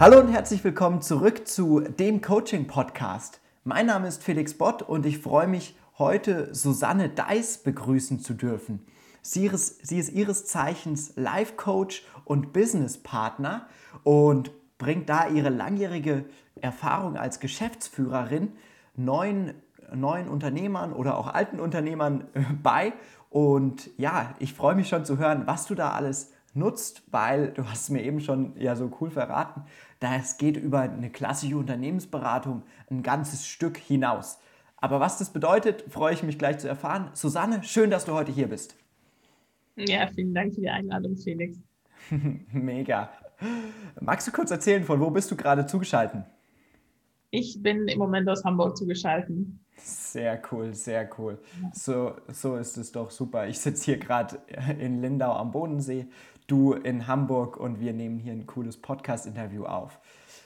Hallo und herzlich willkommen zurück zu dem Coaching Podcast. Mein Name ist Felix Bott und ich freue mich, heute Susanne Deiß begrüßen zu dürfen. Sie ist, sie ist ihres Zeichens Life Coach und Business Partner und bringt da ihre langjährige Erfahrung als Geschäftsführerin neuen, neuen Unternehmern oder auch alten Unternehmern bei. Und ja, ich freue mich schon zu hören, was du da alles nutzt, weil du hast mir eben schon ja so cool verraten, das geht über eine klassische Unternehmensberatung ein ganzes Stück hinaus. Aber was das bedeutet, freue ich mich gleich zu erfahren. Susanne, schön, dass du heute hier bist. Ja, vielen Dank für die Einladung, Felix. Mega. Magst du kurz erzählen, von wo bist du gerade zugeschaltet? Ich bin im Moment aus Hamburg zugeschaltet. Sehr cool, sehr cool. So, so ist es doch super. Ich sitze hier gerade in Lindau am Bodensee, du in Hamburg und wir nehmen hier ein cooles Podcast-Interview auf.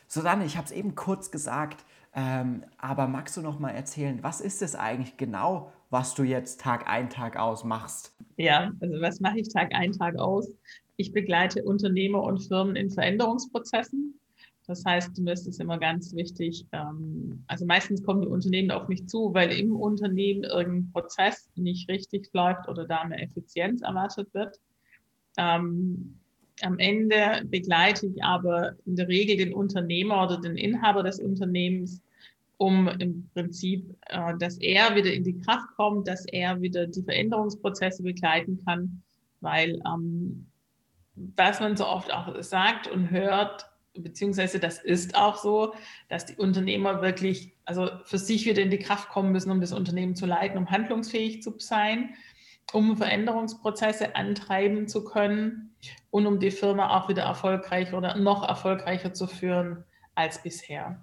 Susanne, ich habe es eben kurz gesagt, ähm, aber magst du noch mal erzählen, was ist es eigentlich genau, was du jetzt Tag ein, Tag aus machst? Ja, also was mache ich Tag ein, Tag aus? Ich begleite Unternehmer und Firmen in Veränderungsprozessen. Das heißt, mir ist es immer ganz wichtig, ähm, also meistens kommen die Unternehmen auf mich zu, weil im Unternehmen irgendein Prozess nicht richtig läuft oder da mehr Effizienz erwartet wird. Ähm, am Ende begleite ich aber in der Regel den Unternehmer oder den Inhaber des Unternehmens, um im Prinzip, äh, dass er wieder in die Kraft kommt, dass er wieder die Veränderungsprozesse begleiten kann, weil ähm, was man so oft auch sagt und hört, beziehungsweise das ist auch so, dass die Unternehmer wirklich, also für sich wieder in die Kraft kommen müssen, um das Unternehmen zu leiten, um handlungsfähig zu sein um Veränderungsprozesse antreiben zu können und um die Firma auch wieder erfolgreich oder noch erfolgreicher zu führen als bisher.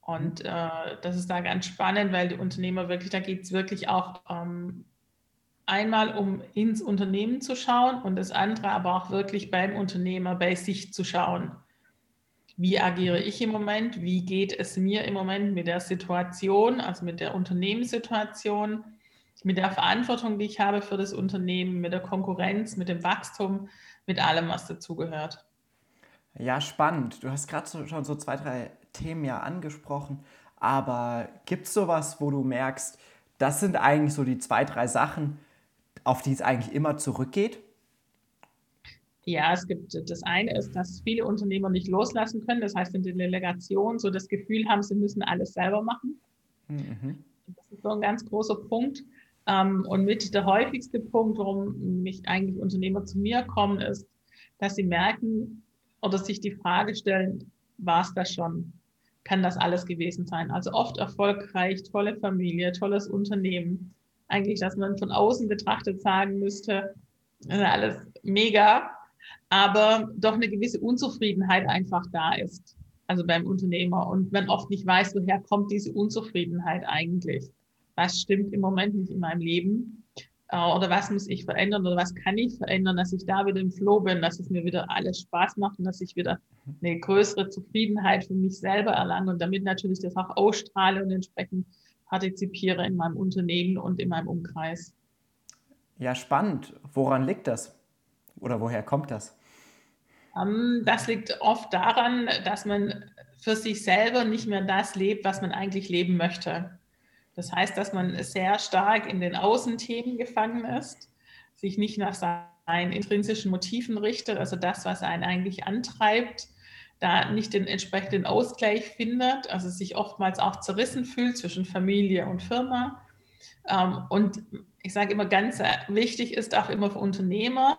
Und äh, das ist da ganz spannend, weil die Unternehmer wirklich, da geht es wirklich auch ähm, einmal um ins Unternehmen zu schauen und das andere aber auch wirklich beim Unternehmer bei sich zu schauen. Wie agiere ich im Moment? Wie geht es mir im Moment mit der Situation, also mit der Unternehmenssituation? Mit der Verantwortung, die ich habe für das Unternehmen, mit der Konkurrenz, mit dem Wachstum, mit allem, was dazugehört. Ja, spannend. Du hast gerade so, schon so zwei, drei Themen ja angesprochen, aber gibt es sowas, wo du merkst, das sind eigentlich so die zwei, drei Sachen, auf die es eigentlich immer zurückgeht? Ja, es gibt das eine ist, dass viele Unternehmer nicht loslassen können. Das heißt, in der Delegation so das Gefühl haben, sie müssen alles selber machen. Mhm. Das ist so ein ganz großer Punkt. Ähm, und mit der häufigste Punkt, warum mich eigentlich Unternehmer zu mir kommen, ist, dass sie merken oder sich die Frage stellen, war es das schon? Kann das alles gewesen sein? Also oft erfolgreich, tolle Familie, tolles Unternehmen. Eigentlich, dass man von außen betrachtet sagen müsste, alles mega, aber doch eine gewisse Unzufriedenheit einfach da ist. Also beim Unternehmer. Und man oft nicht weiß, woher kommt diese Unzufriedenheit eigentlich was stimmt im Moment nicht in meinem Leben äh, oder was muss ich verändern oder was kann ich verändern, dass ich da wieder im Flow bin, dass es mir wieder alles Spaß macht und dass ich wieder eine größere Zufriedenheit für mich selber erlange und damit natürlich das auch ausstrahle und entsprechend partizipiere in meinem Unternehmen und in meinem Umkreis. Ja, spannend. Woran liegt das? Oder woher kommt das? Ähm, das liegt oft daran, dass man für sich selber nicht mehr das lebt, was man eigentlich leben möchte. Das heißt, dass man sehr stark in den Außenthemen gefangen ist, sich nicht nach seinen intrinsischen Motiven richtet, also das, was einen eigentlich antreibt, da nicht den entsprechenden Ausgleich findet, also sich oftmals auch zerrissen fühlt zwischen Familie und Firma. Ähm, und ich sage immer ganz wichtig ist auch immer für Unternehmer,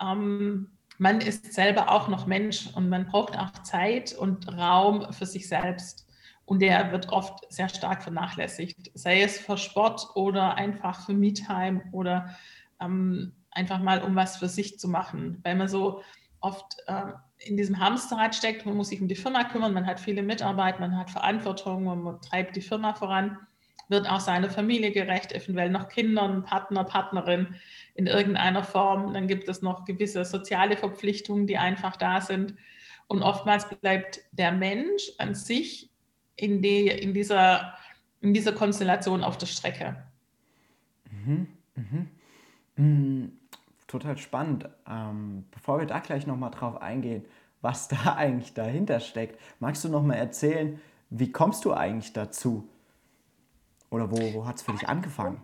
ähm, man ist selber auch noch Mensch und man braucht auch Zeit und Raum für sich selbst. Und der wird oft sehr stark vernachlässigt, sei es für Sport oder einfach für Me-Time oder ähm, einfach mal, um was für sich zu machen. Weil man so oft äh, in diesem Hamsterrad steckt, man muss sich um die Firma kümmern, man hat viele Mitarbeit, man hat Verantwortung, man treibt die Firma voran, wird auch seiner Familie gerecht, eventuell noch Kindern, Partner, Partnerin in irgendeiner Form. Dann gibt es noch gewisse soziale Verpflichtungen, die einfach da sind. Und oftmals bleibt der Mensch an sich in, die, in, dieser, in dieser Konstellation auf der Strecke. Mhm, mhm. Mhm, total spannend. Ähm, bevor wir da gleich nochmal drauf eingehen, was da eigentlich dahinter steckt. Magst du noch mal erzählen, wie kommst du eigentlich dazu? Oder wo, wo hat es für dich angefangen?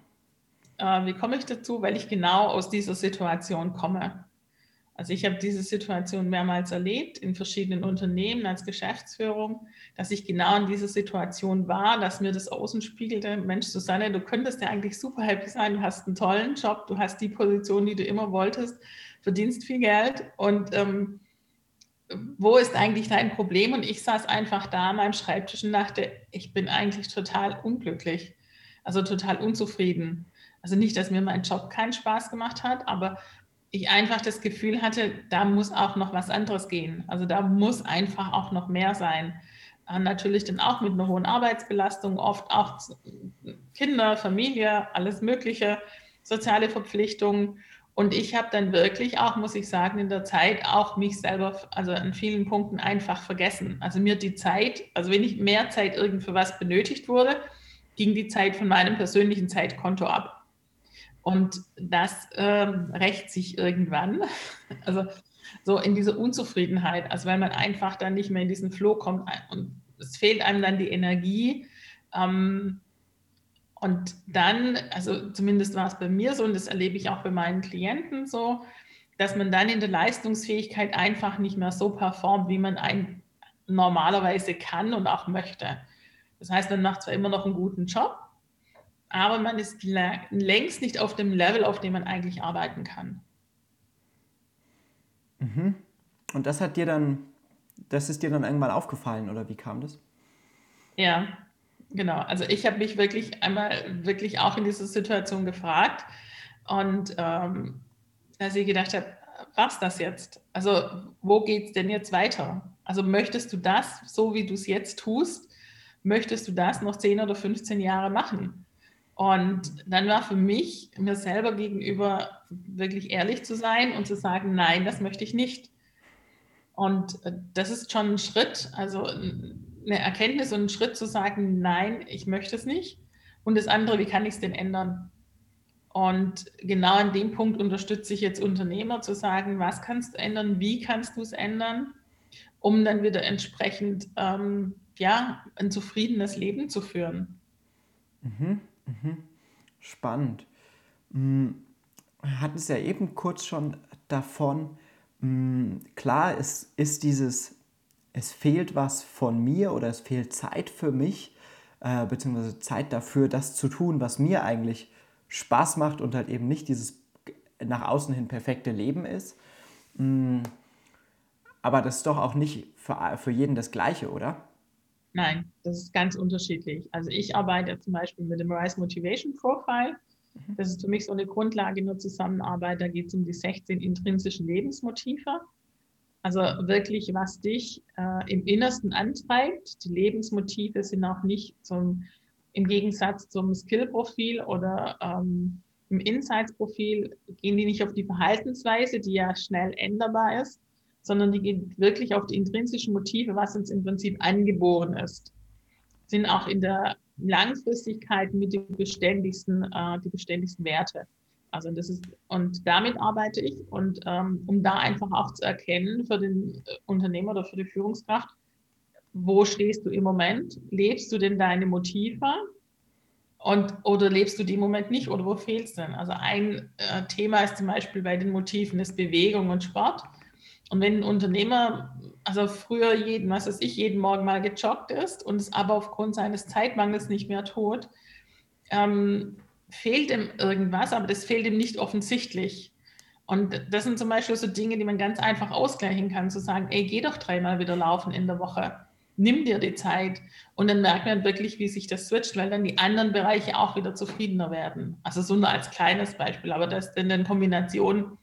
Äh, wie komme ich dazu? Weil ich genau aus dieser Situation komme. Also ich habe diese Situation mehrmals erlebt in verschiedenen Unternehmen als Geschäftsführung, dass ich genau in dieser Situation war, dass mir das Außen spiegelte, Mensch, Susanne, du könntest ja eigentlich super happy sein, du hast einen tollen Job, du hast die Position, die du immer wolltest, verdienst viel Geld. Und ähm, wo ist eigentlich dein Problem? Und ich saß einfach da an meinem Schreibtisch und dachte, ich bin eigentlich total unglücklich, also total unzufrieden. Also nicht, dass mir mein Job keinen Spaß gemacht hat, aber ich einfach das Gefühl hatte, da muss auch noch was anderes gehen. Also da muss einfach auch noch mehr sein. Äh, natürlich dann auch mit einer hohen Arbeitsbelastung, oft auch Kinder, Familie, alles Mögliche, soziale Verpflichtungen. Und ich habe dann wirklich auch, muss ich sagen, in der Zeit auch mich selber, also an vielen Punkten einfach vergessen. Also mir die Zeit, also wenn ich mehr Zeit irgend für was benötigt wurde, ging die Zeit von meinem persönlichen Zeitkonto ab. Und das ähm, rächt sich irgendwann. Also so in diese Unzufriedenheit, also weil man einfach dann nicht mehr in diesen Flow kommt und es fehlt einem dann die Energie. Ähm, und dann, also zumindest war es bei mir so und das erlebe ich auch bei meinen Klienten so, dass man dann in der Leistungsfähigkeit einfach nicht mehr so performt, wie man ein normalerweise kann und auch möchte. Das heißt, man macht zwar immer noch einen guten Job, aber man ist längst nicht auf dem Level, auf dem man eigentlich arbeiten kann. Mhm. Und das hat dir dann, das ist dir dann irgendwann aufgefallen oder wie kam das? Ja, genau. Also ich habe mich wirklich einmal wirklich auch in dieser Situation gefragt und ähm, als ich gedacht habe, was das jetzt? Also wo geht es denn jetzt weiter? Also möchtest du das, so wie du es jetzt tust, möchtest du das noch 10 oder 15 Jahre machen? Und dann war für mich, mir selber gegenüber wirklich ehrlich zu sein und zu sagen, nein, das möchte ich nicht. Und äh, das ist schon ein Schritt, also eine Erkenntnis und ein Schritt zu sagen, nein, ich möchte es nicht. Und das andere, wie kann ich es denn ändern? Und genau an dem Punkt unterstütze ich jetzt Unternehmer zu sagen, was kannst du ändern, wie kannst du es ändern, um dann wieder entsprechend ähm, ja, ein zufriedenes Leben zu führen. Mhm. Mhm. Spannend. Wir hatten es ja eben kurz schon davon. Mm, klar, es ist dieses, es fehlt was von mir oder es fehlt Zeit für mich, äh, beziehungsweise Zeit dafür, das zu tun, was mir eigentlich Spaß macht und halt eben nicht dieses nach außen hin perfekte Leben ist. Mm, aber das ist doch auch nicht für, für jeden das Gleiche, oder? Nein, das ist ganz unterschiedlich. Also ich arbeite zum Beispiel mit dem Rise Motivation Profile. Mhm. Das ist für mich so eine Grundlage in der Zusammenarbeit. Da geht es um die 16 intrinsischen Lebensmotive. Also wirklich, was dich äh, im Innersten antreibt. Die Lebensmotive sind auch nicht zum, im Gegensatz zum Skill-Profil oder ähm, im Insights-Profil, gehen die nicht auf die Verhaltensweise, die ja schnell änderbar ist, sondern die geht wirklich auf die intrinsischen Motive, was uns im Prinzip angeboren ist. Sind auch in der Langfristigkeit mit den beständigsten, äh, die beständigsten Werte. Also das ist, und damit arbeite ich und ähm, um da einfach auch zu erkennen für den äh, Unternehmer oder für die Führungskraft, wo stehst du im Moment? Lebst du denn deine Motive? Und, oder lebst du die im Moment nicht oder wo fehlt es denn? Also ein äh, Thema ist zum Beispiel bei den Motiven ist Bewegung und Sport. Und wenn ein Unternehmer, also früher jeden, was weiß ich, jeden Morgen mal gejoggt ist und es aber aufgrund seines Zeitmangels nicht mehr tut, ähm, fehlt ihm irgendwas, aber das fehlt ihm nicht offensichtlich. Und das sind zum Beispiel so Dinge, die man ganz einfach ausgleichen kann, zu sagen, ey, geh doch dreimal wieder laufen in der Woche. Nimm dir die Zeit. Und dann merkt man wirklich, wie sich das switcht, weil dann die anderen Bereiche auch wieder zufriedener werden. Also so nur als kleines Beispiel, aber das in der Kombination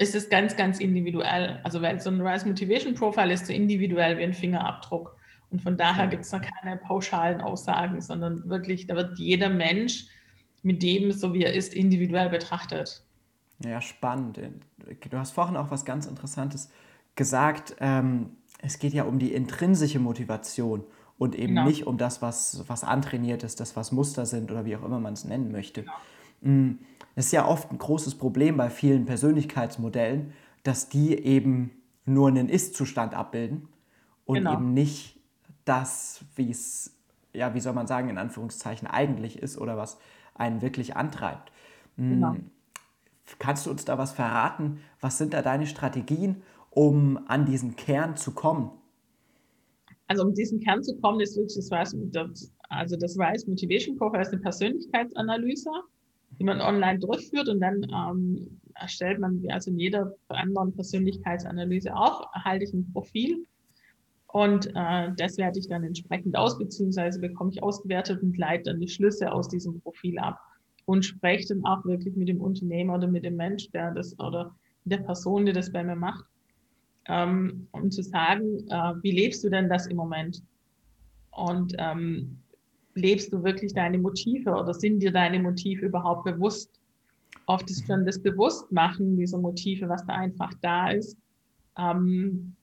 ist es ganz, ganz individuell. Also weil so ein Rise Motivation Profile ist so individuell wie ein Fingerabdruck. Und von daher gibt es da keine pauschalen Aussagen, sondern wirklich, da wird jeder Mensch mit dem, so wie er ist, individuell betrachtet. Ja, spannend. Du hast vorhin auch was ganz Interessantes gesagt. Ähm, es geht ja um die intrinsische Motivation und eben genau. nicht um das, was, was antrainiert ist, das, was Muster sind oder wie auch immer man es nennen möchte. Genau. Mm, es ist ja oft ein großes Problem bei vielen Persönlichkeitsmodellen, dass die eben nur einen Ist-Zustand abbilden und genau. eben nicht das, wie es, ja, wie soll man sagen, in Anführungszeichen eigentlich ist oder was einen wirklich antreibt. Hm, genau. Kannst du uns da was verraten? Was sind da deine Strategien, um an diesen Kern zu kommen? Also um diesen Kern zu kommen, ist wirklich das also das Rise Motivation Profile ist eine Persönlichkeitsanalyse, die man online durchführt und dann ähm, erstellt man, also in jeder anderen Persönlichkeitsanalyse auch, erhalte ich ein Profil und äh, das werte ich dann entsprechend aus, beziehungsweise bekomme ich ausgewertet und leite dann die Schlüsse aus diesem Profil ab und spreche dann auch wirklich mit dem Unternehmer oder mit dem Mensch, der das oder der Person, die das bei mir macht, ähm, um zu sagen, äh, wie lebst du denn das im Moment? Und ähm, lebst du wirklich deine Motive oder sind dir deine Motive überhaupt bewusst? Oft ist schon das Bewusstmachen dieser Motive, was da einfach da ist, ähm,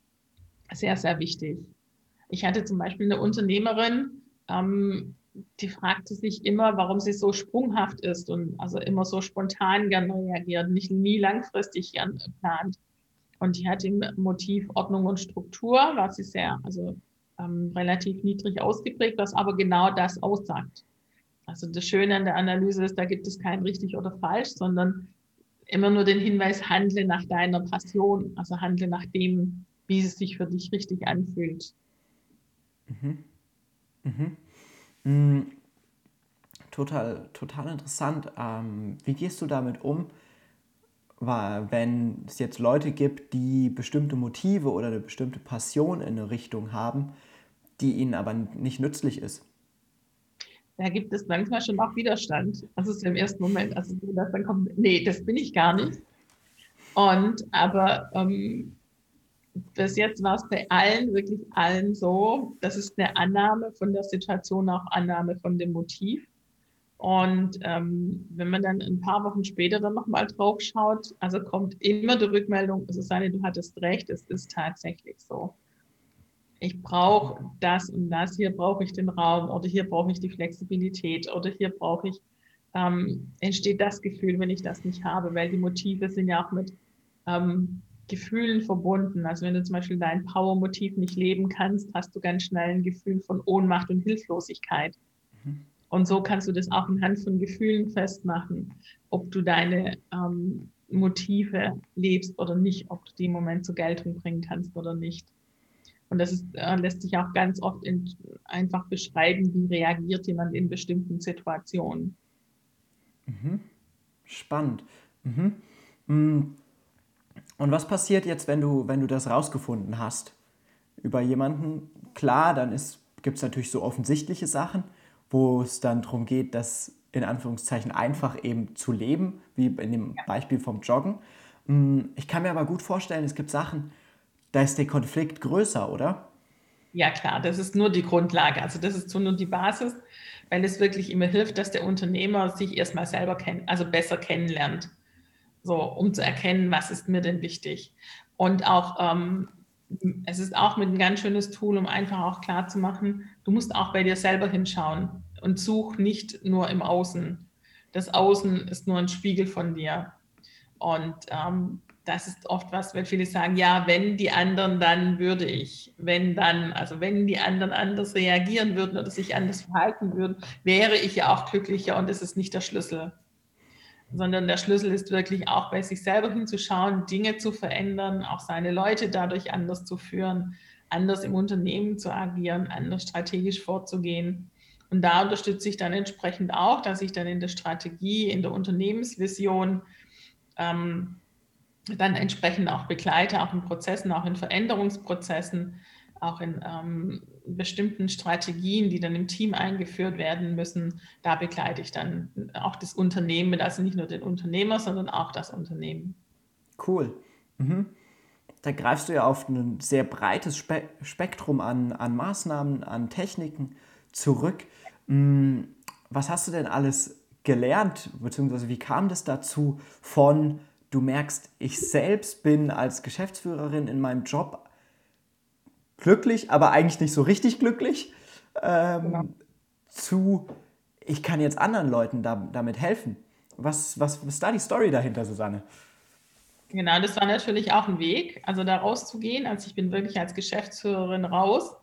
sehr, sehr wichtig. Ich hatte zum Beispiel eine Unternehmerin, ähm, die fragte sich immer, warum sie so sprunghaft ist und also immer so spontan gern reagiert, nicht nie langfristig gern plant. Und die hat im Motiv Ordnung und Struktur, war sie sehr, also ähm, relativ niedrig ausgeprägt, was aber genau das aussagt. Also das Schöne an der Analyse ist, da gibt es kein richtig oder falsch, sondern immer nur den Hinweis, handle nach deiner Passion, also handle nach dem, wie es sich für dich richtig anfühlt. Mhm. Mhm. Mhm. Total, total interessant. Ähm, wie gehst du damit um? wenn es jetzt Leute gibt, die bestimmte Motive oder eine bestimmte Passion in eine Richtung haben, die ihnen aber nicht nützlich ist. Da gibt es manchmal schon auch Widerstand. Das ist im ersten Moment, also dass dann kommt, nee, das bin ich gar nicht. Und aber ähm, bis jetzt war es bei allen, wirklich allen so, das ist eine Annahme von der Situation, auch Annahme von dem Motiv. Und ähm, wenn man dann ein paar Wochen später dann nochmal drauf schaut, also kommt immer die Rückmeldung, es ist eine, du hattest recht, es ist tatsächlich so. Ich brauche das und das, hier brauche ich den Raum oder hier brauche ich die Flexibilität oder hier brauche ich, ähm, entsteht das Gefühl, wenn ich das nicht habe, weil die Motive sind ja auch mit ähm, Gefühlen verbunden. Also wenn du zum Beispiel dein Power-Motiv nicht leben kannst, hast du ganz schnell ein Gefühl von Ohnmacht und Hilflosigkeit. Mhm. Und so kannst du das auch anhand von Gefühlen festmachen, ob du deine ähm, Motive lebst oder nicht, ob du die im Moment zur Geltung bringen kannst oder nicht. Und das ist, äh, lässt sich auch ganz oft in, einfach beschreiben, wie reagiert jemand in bestimmten Situationen. Mhm. Spannend. Mhm. Mm. Und was passiert jetzt, wenn du, wenn du das rausgefunden hast über jemanden? Klar, dann gibt es natürlich so offensichtliche Sachen, wo es dann darum geht, das in Anführungszeichen einfach eben zu leben, wie in dem Beispiel vom Joggen. Mm, ich kann mir aber gut vorstellen, es gibt Sachen, da ist der Konflikt größer, oder? Ja, klar, das ist nur die Grundlage. Also das ist nur die Basis, weil es wirklich immer hilft, dass der Unternehmer sich erstmal selber kennt, also besser kennenlernt. So, um zu erkennen, was ist mir denn wichtig. Und auch ähm, es ist auch mit ein ganz schönes Tool, um einfach auch klar zu machen, du musst auch bei dir selber hinschauen und such nicht nur im Außen. Das Außen ist nur ein Spiegel von dir. Und ähm, das ist oft was, wenn viele sagen, ja, wenn die anderen, dann würde ich. Wenn dann, also wenn die anderen anders reagieren würden oder sich anders verhalten würden, wäre ich ja auch glücklicher und das ist nicht der Schlüssel sondern der Schlüssel ist wirklich auch bei sich selber hinzuschauen, Dinge zu verändern, auch seine Leute dadurch anders zu führen, anders im Unternehmen zu agieren, anders strategisch vorzugehen. Und da unterstütze ich dann entsprechend auch, dass ich dann in der Strategie, in der Unternehmensvision ähm, dann entsprechend auch begleite, auch in Prozessen, auch in Veränderungsprozessen, auch in ähm, bestimmten Strategien, die dann im Team eingeführt werden müssen. Da begleite ich dann auch das Unternehmen, also nicht nur den Unternehmer, sondern auch das Unternehmen. Cool. Mhm. Da greifst du ja auf ein sehr breites Spe Spektrum an, an Maßnahmen, an Techniken zurück. Mhm. Was hast du denn alles gelernt, beziehungsweise wie kam das dazu von, du merkst, ich selbst bin als Geschäftsführerin in meinem Job glücklich, aber eigentlich nicht so richtig glücklich, ähm, genau. zu ich kann jetzt anderen Leuten da, damit helfen. Was, was, was ist da die Story dahinter, Susanne? Genau, das war natürlich auch ein Weg, also da rauszugehen. Also ich bin wirklich als Geschäftsführerin raus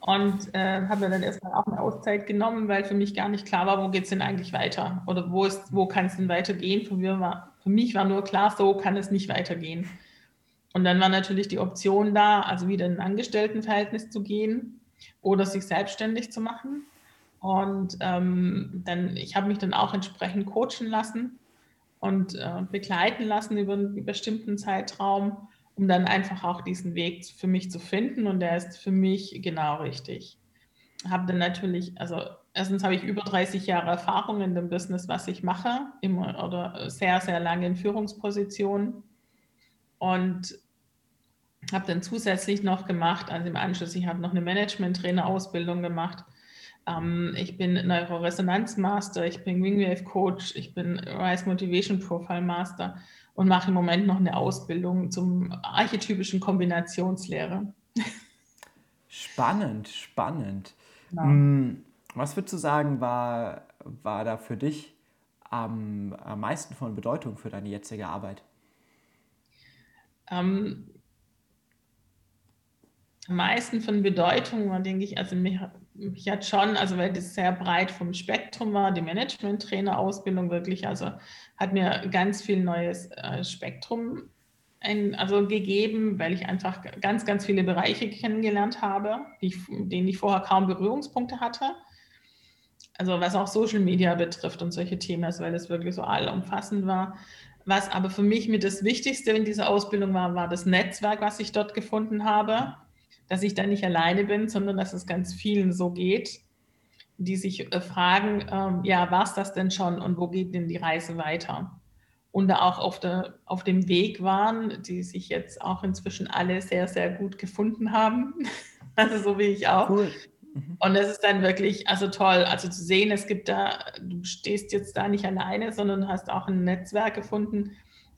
und äh, habe mir dann erstmal auch eine Auszeit genommen, weil für mich gar nicht klar war, wo geht es denn eigentlich weiter oder wo, wo kann es denn weitergehen. Für, mir war, für mich war nur klar, so kann es nicht weitergehen. Und dann war natürlich die Option da, also wieder in ein Angestelltenverhältnis zu gehen oder sich selbstständig zu machen. Und ähm, dann, ich habe mich dann auch entsprechend coachen lassen und äh, begleiten lassen über einen bestimmten Zeitraum um dann einfach auch diesen Weg für mich zu finden und der ist für mich genau richtig. Habe dann natürlich, also erstens habe ich über 30 Jahre Erfahrung in dem Business, was ich mache, immer oder sehr, sehr lange in Führungspositionen und habe dann zusätzlich noch gemacht, also im Anschluss, ich habe noch eine Management-Trainer-Ausbildung gemacht. Ähm, ich bin Neuroresonanz-Master, ich bin Wingwave-Coach, ich bin Rise Motivation Profile Master und mache im Moment noch eine Ausbildung zum archetypischen Kombinationslehre. Spannend, spannend. Ja. Hm, was würdest du sagen, war, war da für dich am, am meisten von Bedeutung für deine jetzige Arbeit? Ähm, am meisten von Bedeutung war, denke ich, also mich, mich hat schon, also weil das sehr breit vom Spektrum war, die Management-Trainer-Ausbildung wirklich, also hat mir ganz viel neues äh, Spektrum ein, also gegeben, weil ich einfach ganz, ganz viele Bereiche kennengelernt habe, die, denen ich vorher kaum Berührungspunkte hatte. Also was auch Social Media betrifft und solche Themen, also weil das wirklich so allumfassend war. Was aber für mich mit das Wichtigste in dieser Ausbildung war, war das Netzwerk, was ich dort gefunden habe dass ich da nicht alleine bin, sondern dass es ganz vielen so geht, die sich äh, fragen, ähm, ja, war es das denn schon und wo geht denn die Reise weiter? Und da auch auf, der, auf dem Weg waren, die sich jetzt auch inzwischen alle sehr, sehr gut gefunden haben. also so wie ich auch. Cool. Mhm. Und das ist dann wirklich, also toll, also zu sehen, es gibt da, du stehst jetzt da nicht alleine, sondern hast auch ein Netzwerk gefunden,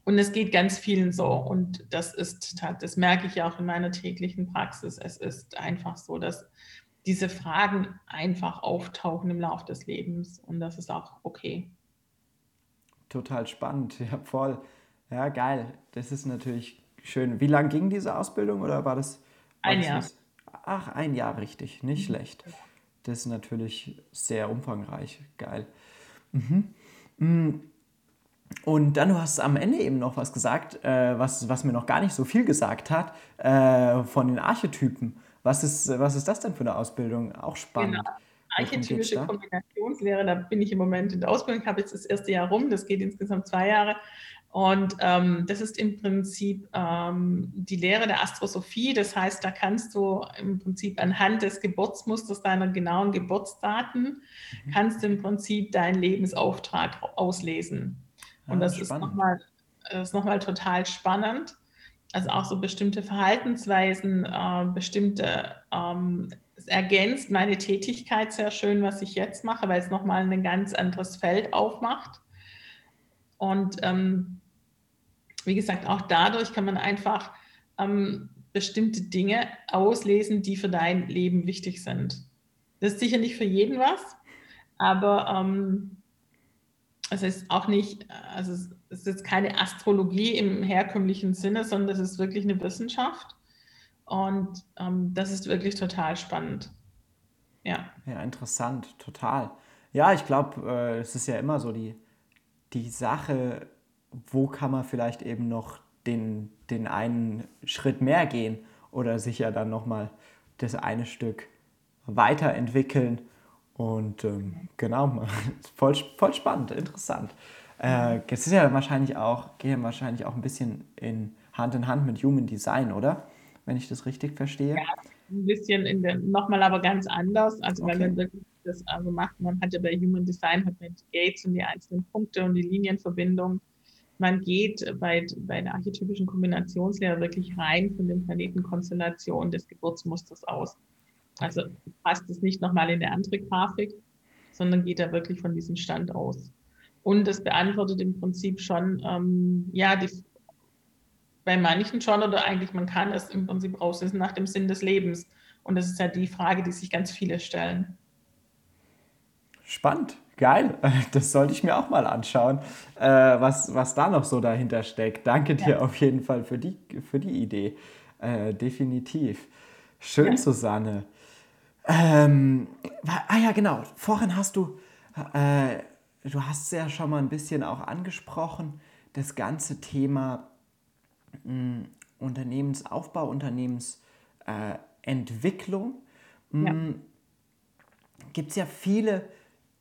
und es geht ganz vielen so. Und das ist, das merke ich auch in meiner täglichen Praxis. Es ist einfach so, dass diese Fragen einfach auftauchen im Laufe des Lebens. Und das ist auch okay. Total spannend. Ja, voll. Ja, geil. Das ist natürlich schön. Wie lange ging diese Ausbildung oder war das? War ein das Jahr. Nicht? Ach, ein Jahr, richtig. Nicht mhm. schlecht. Das ist natürlich sehr umfangreich. Geil. Mhm. Mhm. Und dann, du hast am Ende eben noch was gesagt, äh, was, was mir noch gar nicht so viel gesagt hat, äh, von den Archetypen. Was ist, was ist das denn für eine Ausbildung? Auch spannend. Genau. Archetypische Kombinationslehre, da bin ich im Moment in der Ausbildung, habe jetzt das erste Jahr rum, das geht insgesamt zwei Jahre. Und ähm, das ist im Prinzip ähm, die Lehre der Astrosophie. Das heißt, da kannst du im Prinzip anhand des Geburtsmusters deiner genauen Geburtsdaten, mhm. kannst du im Prinzip deinen Lebensauftrag auslesen. Und das ist nochmal noch total spannend. Also auch so bestimmte Verhaltensweisen, äh, bestimmte, ähm, es ergänzt meine Tätigkeit sehr schön, was ich jetzt mache, weil es nochmal ein ganz anderes Feld aufmacht. Und ähm, wie gesagt, auch dadurch kann man einfach ähm, bestimmte Dinge auslesen, die für dein Leben wichtig sind. Das ist sicher nicht für jeden was, aber ähm, es ist auch nicht, also es ist jetzt keine Astrologie im herkömmlichen Sinne, sondern es ist wirklich eine Wissenschaft. Und ähm, das ist wirklich total spannend. Ja. Ja, interessant, total. Ja, ich glaube, äh, es ist ja immer so die, die Sache, wo kann man vielleicht eben noch den, den einen Schritt mehr gehen oder sich ja dann nochmal das eine Stück weiterentwickeln und ähm, genau, voll, voll spannend, interessant. Äh, es ist ja wahrscheinlich auch, geht ja wahrscheinlich auch ein bisschen in Hand in Hand mit Human Design, oder? Wenn ich das richtig verstehe. Ja, ein bisschen in der, nochmal aber ganz anders. Also okay. wenn man das also macht, man hat ja bei Human Design hat man die Gates und die einzelnen Punkte und die Linienverbindung. Man geht bei, bei der archetypischen Kombinationslehre wirklich rein von den Planetenkonstellationen des Geburtsmusters aus. Also passt es nicht nochmal in eine andere Grafik, sondern geht da wirklich von diesem Stand aus. Und das beantwortet im Prinzip schon, ähm, ja, die, bei manchen schon oder eigentlich man kann es im Prinzip rauslesen nach dem Sinn des Lebens. Und das ist ja die Frage, die sich ganz viele stellen. Spannend. Geil. Das sollte ich mir auch mal anschauen, äh, was, was da noch so dahinter steckt. Danke dir ja. auf jeden Fall für die, für die Idee. Äh, definitiv. Schön, ja. Susanne. Ähm, ah ja, genau. Vorhin hast du, äh, du hast es ja schon mal ein bisschen auch angesprochen, das ganze Thema mh, hm, Unternehmensaufbau, Unternehmensentwicklung. Äh, ja. Hm, Gibt es ja viele,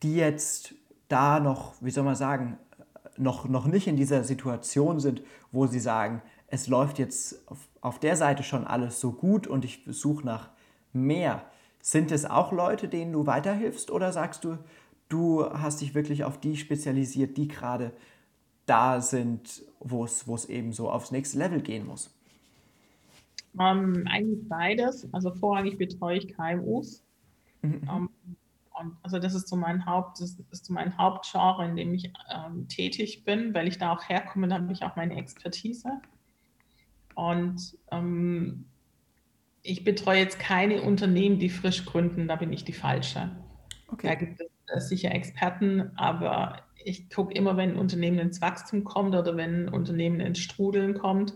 die jetzt da noch, wie soll man sagen, noch, noch nicht in dieser Situation sind, wo sie sagen, es läuft jetzt auf, auf der Seite schon alles so gut und ich suche nach mehr. Sind es auch Leute, denen du weiterhilfst oder sagst du, du hast dich wirklich auf die spezialisiert, die gerade da sind, wo es, eben so aufs nächste Level gehen muss? Ähm, eigentlich beides. Also vorrangig betreue ich KMUs. Mhm. Ähm, und also das ist so mein Haupt, das ist so mein Hauptgenre, in dem ich ähm, tätig bin, weil ich da auch herkomme, da habe ich auch meine Expertise. Und ähm, ich betreue jetzt keine Unternehmen, die frisch gründen, da bin ich die falsche. Okay. Da gibt es äh, sicher Experten, aber ich gucke immer, wenn ein Unternehmen ins Wachstum kommt oder wenn ein Unternehmen ins Strudeln kommt,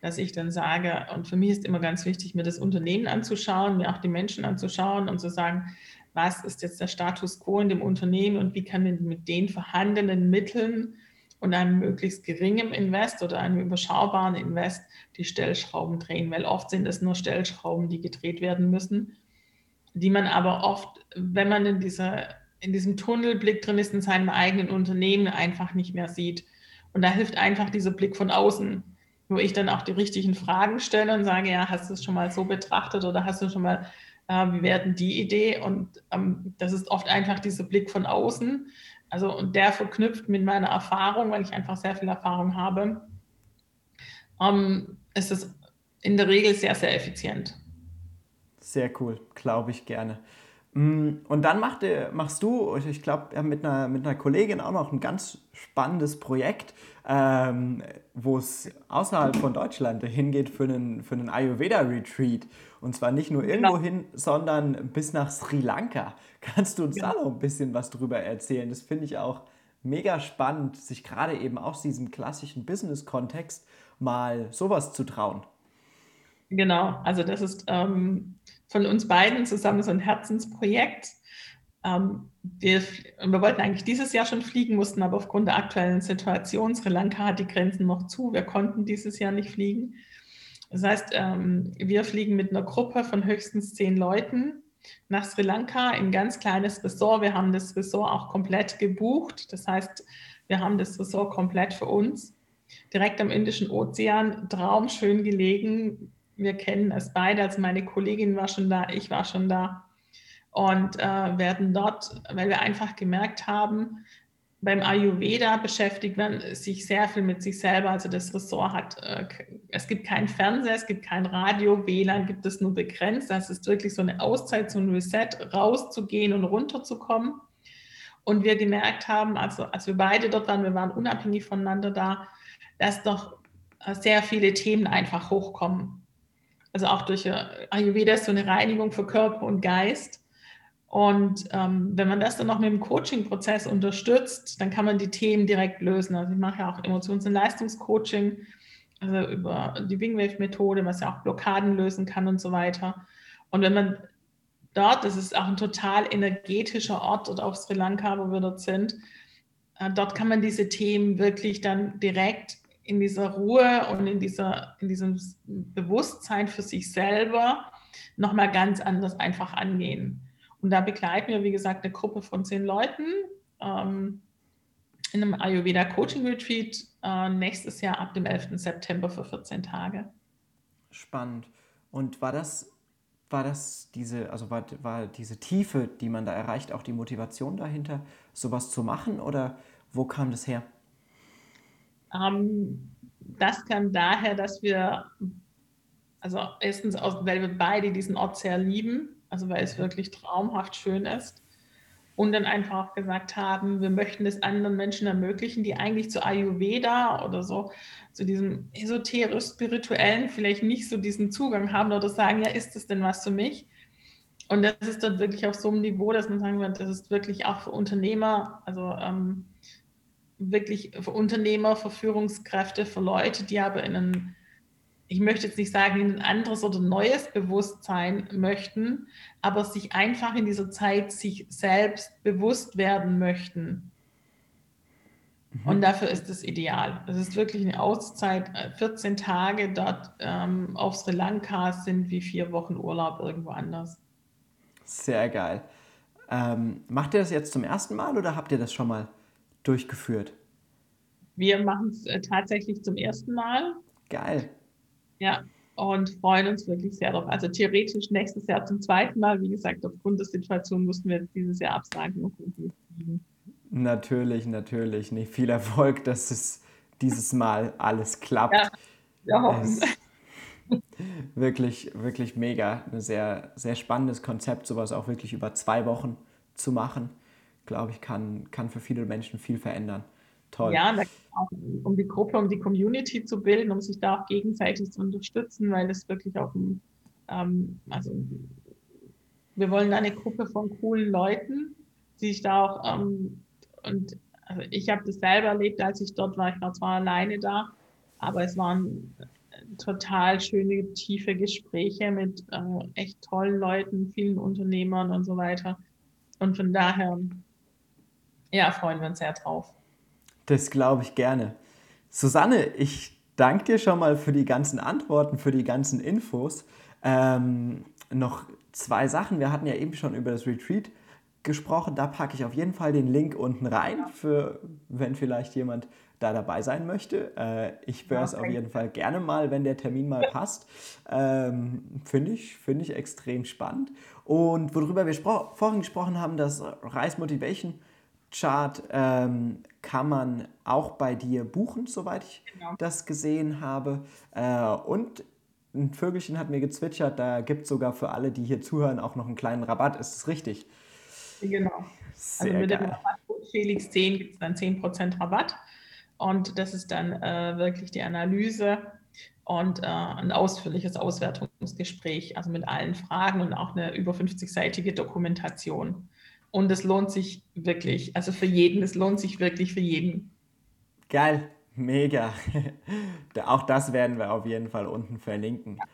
dass ich dann sage, und für mich ist immer ganz wichtig, mir das Unternehmen anzuschauen, mir auch die Menschen anzuschauen und zu sagen, was ist jetzt der Status quo in dem Unternehmen und wie kann man mit den vorhandenen Mitteln und einem möglichst geringen Invest oder einem überschaubaren Invest die Stellschrauben drehen, weil oft sind es nur Stellschrauben, die gedreht werden müssen, die man aber oft, wenn man in, dieser, in diesem Tunnelblick drin ist, in seinem eigenen Unternehmen einfach nicht mehr sieht. Und da hilft einfach dieser Blick von außen, wo ich dann auch die richtigen Fragen stelle und sage, ja, hast du es schon mal so betrachtet oder hast du schon mal, äh, wie werden die Idee? Und ähm, das ist oft einfach dieser Blick von außen, also und der verknüpft mit meiner Erfahrung, weil ich einfach sehr viel Erfahrung habe, ähm, ist es in der Regel sehr, sehr effizient. Sehr cool, glaube ich gerne. Mm, und dann macht, machst du, ich glaube, mit einer, mit einer Kollegin auch noch ein ganz spannendes Projekt, ähm, wo es außerhalb von Deutschland hingeht für einen, für einen Ayurveda-Retreat. Und zwar nicht nur irgendwo genau. hin, sondern bis nach Sri Lanka. Kannst du uns ja. da noch ein bisschen was drüber erzählen? Das finde ich auch mega spannend, sich gerade eben aus diesem klassischen Business-Kontext mal sowas zu trauen. Genau, also das ist ähm, von uns beiden zusammen so ein Herzensprojekt. Ähm, wir, wir, wollten eigentlich dieses Jahr schon fliegen, mussten aber aufgrund der aktuellen Situation, Sri Lanka hat die Grenzen noch zu, wir konnten dieses Jahr nicht fliegen. Das heißt, ähm, wir fliegen mit einer Gruppe von höchstens zehn Leuten nach Sri Lanka in ein ganz kleines Ressort. Wir haben das Ressort auch komplett gebucht. Das heißt, wir haben das Ressort komplett für uns. Direkt am Indischen Ozean, traumschön gelegen. Wir kennen es beide. Also meine Kollegin war schon da, ich war schon da. Und äh, werden dort, weil wir einfach gemerkt haben, beim Ayurveda beschäftigt man sich sehr viel mit sich selber. Also das Ressort hat, äh, es gibt kein Fernseher, es gibt kein Radio, WLAN gibt es nur begrenzt. Das ist wirklich so eine Auszeit, so ein Reset, rauszugehen und runterzukommen. Und wir gemerkt haben, also als wir beide dort waren, wir waren unabhängig voneinander da, dass doch äh, sehr viele Themen einfach hochkommen. Also auch durch äh, Ayurveda ist so eine Reinigung für Körper und Geist. Und ähm, wenn man das dann noch mit dem Coaching-Prozess unterstützt, dann kann man die Themen direkt lösen. Also ich mache ja auch Emotions- und Leistungscoaching, also über die Wingwave-Methode, was ja auch Blockaden lösen kann und so weiter. Und wenn man dort, das ist auch ein total energetischer Ort dort auf Sri Lanka, wo wir dort sind, äh, dort kann man diese Themen wirklich dann direkt in dieser Ruhe und in, dieser, in diesem Bewusstsein für sich selber nochmal ganz anders einfach angehen. Und da begleiten wir, wie gesagt, eine Gruppe von zehn Leuten ähm, in einem Ayurveda Coaching Retreat äh, nächstes Jahr ab dem 11. September für 14 Tage. Spannend. Und war das, war das diese, also war, war diese Tiefe, die man da erreicht, auch die Motivation dahinter, sowas zu machen oder wo kam das her? Ähm, das kam daher, dass wir, also erstens, weil wir beide diesen Ort sehr lieben also weil es wirklich traumhaft schön ist. Und dann einfach auch gesagt haben, wir möchten es anderen Menschen ermöglichen, die eigentlich zu Ayurveda oder so, zu diesem esoterisch-spirituellen vielleicht nicht so diesen Zugang haben oder sagen, ja, ist das denn was für mich? Und das ist dort wirklich auf so einem Niveau, dass man sagen wird, das ist wirklich auch für Unternehmer, also ähm, wirklich für Unternehmer, für Führungskräfte, für Leute, die aber in ein, ich möchte jetzt nicht sagen, in ein anderes oder neues Bewusstsein möchten, aber sich einfach in dieser Zeit sich selbst bewusst werden möchten. Mhm. Und dafür ist es ideal. Es ist wirklich eine Auszeit. 14 Tage dort ähm, auf Sri Lanka sind wie vier Wochen Urlaub irgendwo anders. Sehr geil. Ähm, macht ihr das jetzt zum ersten Mal oder habt ihr das schon mal durchgeführt? Wir machen es äh, tatsächlich zum ersten Mal. Geil. Ja, und freuen uns wirklich sehr darauf. Also theoretisch nächstes Jahr zum zweiten Mal. Wie gesagt, aufgrund der Situation mussten wir dieses Jahr absagen und. Natürlich, natürlich. Nee, viel Erfolg, dass es dieses Mal alles klappt. Ja, wir hoffen. Wirklich, wirklich mega. Ein sehr, sehr spannendes Konzept, sowas auch wirklich über zwei Wochen zu machen. Glaube ich, kann, kann für viele Menschen viel verändern. Toll. Ja, auch um die Gruppe, um die Community zu bilden, um sich da auch gegenseitig zu unterstützen, weil es wirklich auch ein, ähm, also wir wollen eine Gruppe von coolen Leuten, die sich da auch, ähm, und also ich habe das selber erlebt, als ich dort war. Ich war zwar alleine da, aber es waren total schöne, tiefe Gespräche mit äh, echt tollen Leuten, vielen Unternehmern und so weiter. Und von daher, ja, freuen wir uns sehr drauf. Das glaube ich gerne. Susanne, ich danke dir schon mal für die ganzen Antworten, für die ganzen Infos. Ähm, noch zwei Sachen. Wir hatten ja eben schon über das Retreat gesprochen. Da packe ich auf jeden Fall den Link unten rein, für wenn vielleicht jemand da dabei sein möchte. Äh, ich höre es auf jeden Fall gerne mal, wenn der Termin mal passt. Ähm, Finde ich, find ich extrem spannend. Und worüber wir vorhin gesprochen haben, das Rise Motivation Chart ähm, kann man auch bei dir buchen, soweit ich genau. das gesehen habe. Äh, und ein Vögelchen hat mir gezwitschert, da gibt es sogar für alle, die hier zuhören, auch noch einen kleinen Rabatt. Ist das richtig? Genau. Sehr also mit geil. dem Rabattcode Felix 10 gibt es dann 10% Rabatt. Und das ist dann äh, wirklich die Analyse und äh, ein ausführliches Auswertungsgespräch, also mit allen Fragen und auch eine über 50-seitige Dokumentation. Und es lohnt sich wirklich, also für jeden, es lohnt sich wirklich für jeden. Geil, mega. auch das werden wir auf jeden Fall unten verlinken. Ja.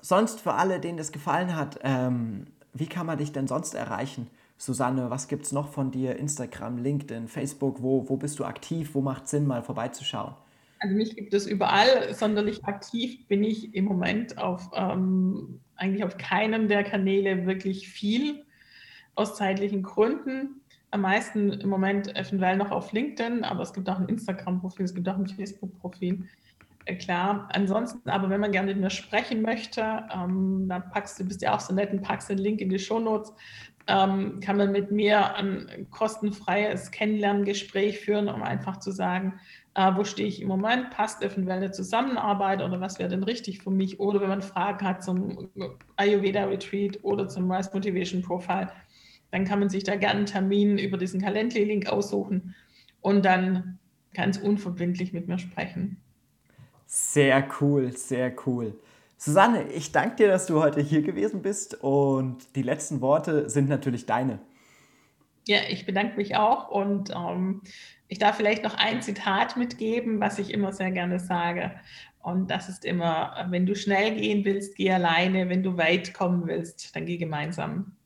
Sonst für alle, denen das gefallen hat, ähm, wie kann man dich denn sonst erreichen? Susanne, was gibt es noch von dir? Instagram, LinkedIn, Facebook, wo, wo bist du aktiv? Wo macht Sinn, mal vorbeizuschauen? Also mich gibt es überall. Sonderlich aktiv bin ich im Moment auf ähm, eigentlich auf keinem der Kanäle wirklich viel, aus zeitlichen Gründen. Am meisten im Moment eventuell noch auf LinkedIn, aber es gibt auch ein Instagram-Profil, es gibt auch ein Facebook-Profil. Äh, klar, ansonsten, aber wenn man gerne mit mir sprechen möchte, ähm, dann packst du, bist ja auch so nett und packst den Link in die Shownotes, ähm, kann man mit mir ein kostenfreies Kennenlerngespräch führen, um einfach zu sagen, äh, wo stehe ich im Moment, passt eventuell eine Zusammenarbeit oder was wäre denn richtig für mich oder wenn man Fragen hat zum Ayurveda Retreat oder zum Rise Motivation Profile, dann kann man sich da gerne einen Termin über diesen Calendly-Link aussuchen und dann ganz unverbindlich mit mir sprechen. Sehr cool, sehr cool. Susanne, ich danke dir, dass du heute hier gewesen bist und die letzten Worte sind natürlich deine. Ja, ich bedanke mich auch und ähm, ich darf vielleicht noch ein Zitat mitgeben, was ich immer sehr gerne sage. Und das ist immer, wenn du schnell gehen willst, geh alleine, wenn du weit kommen willst, dann geh gemeinsam.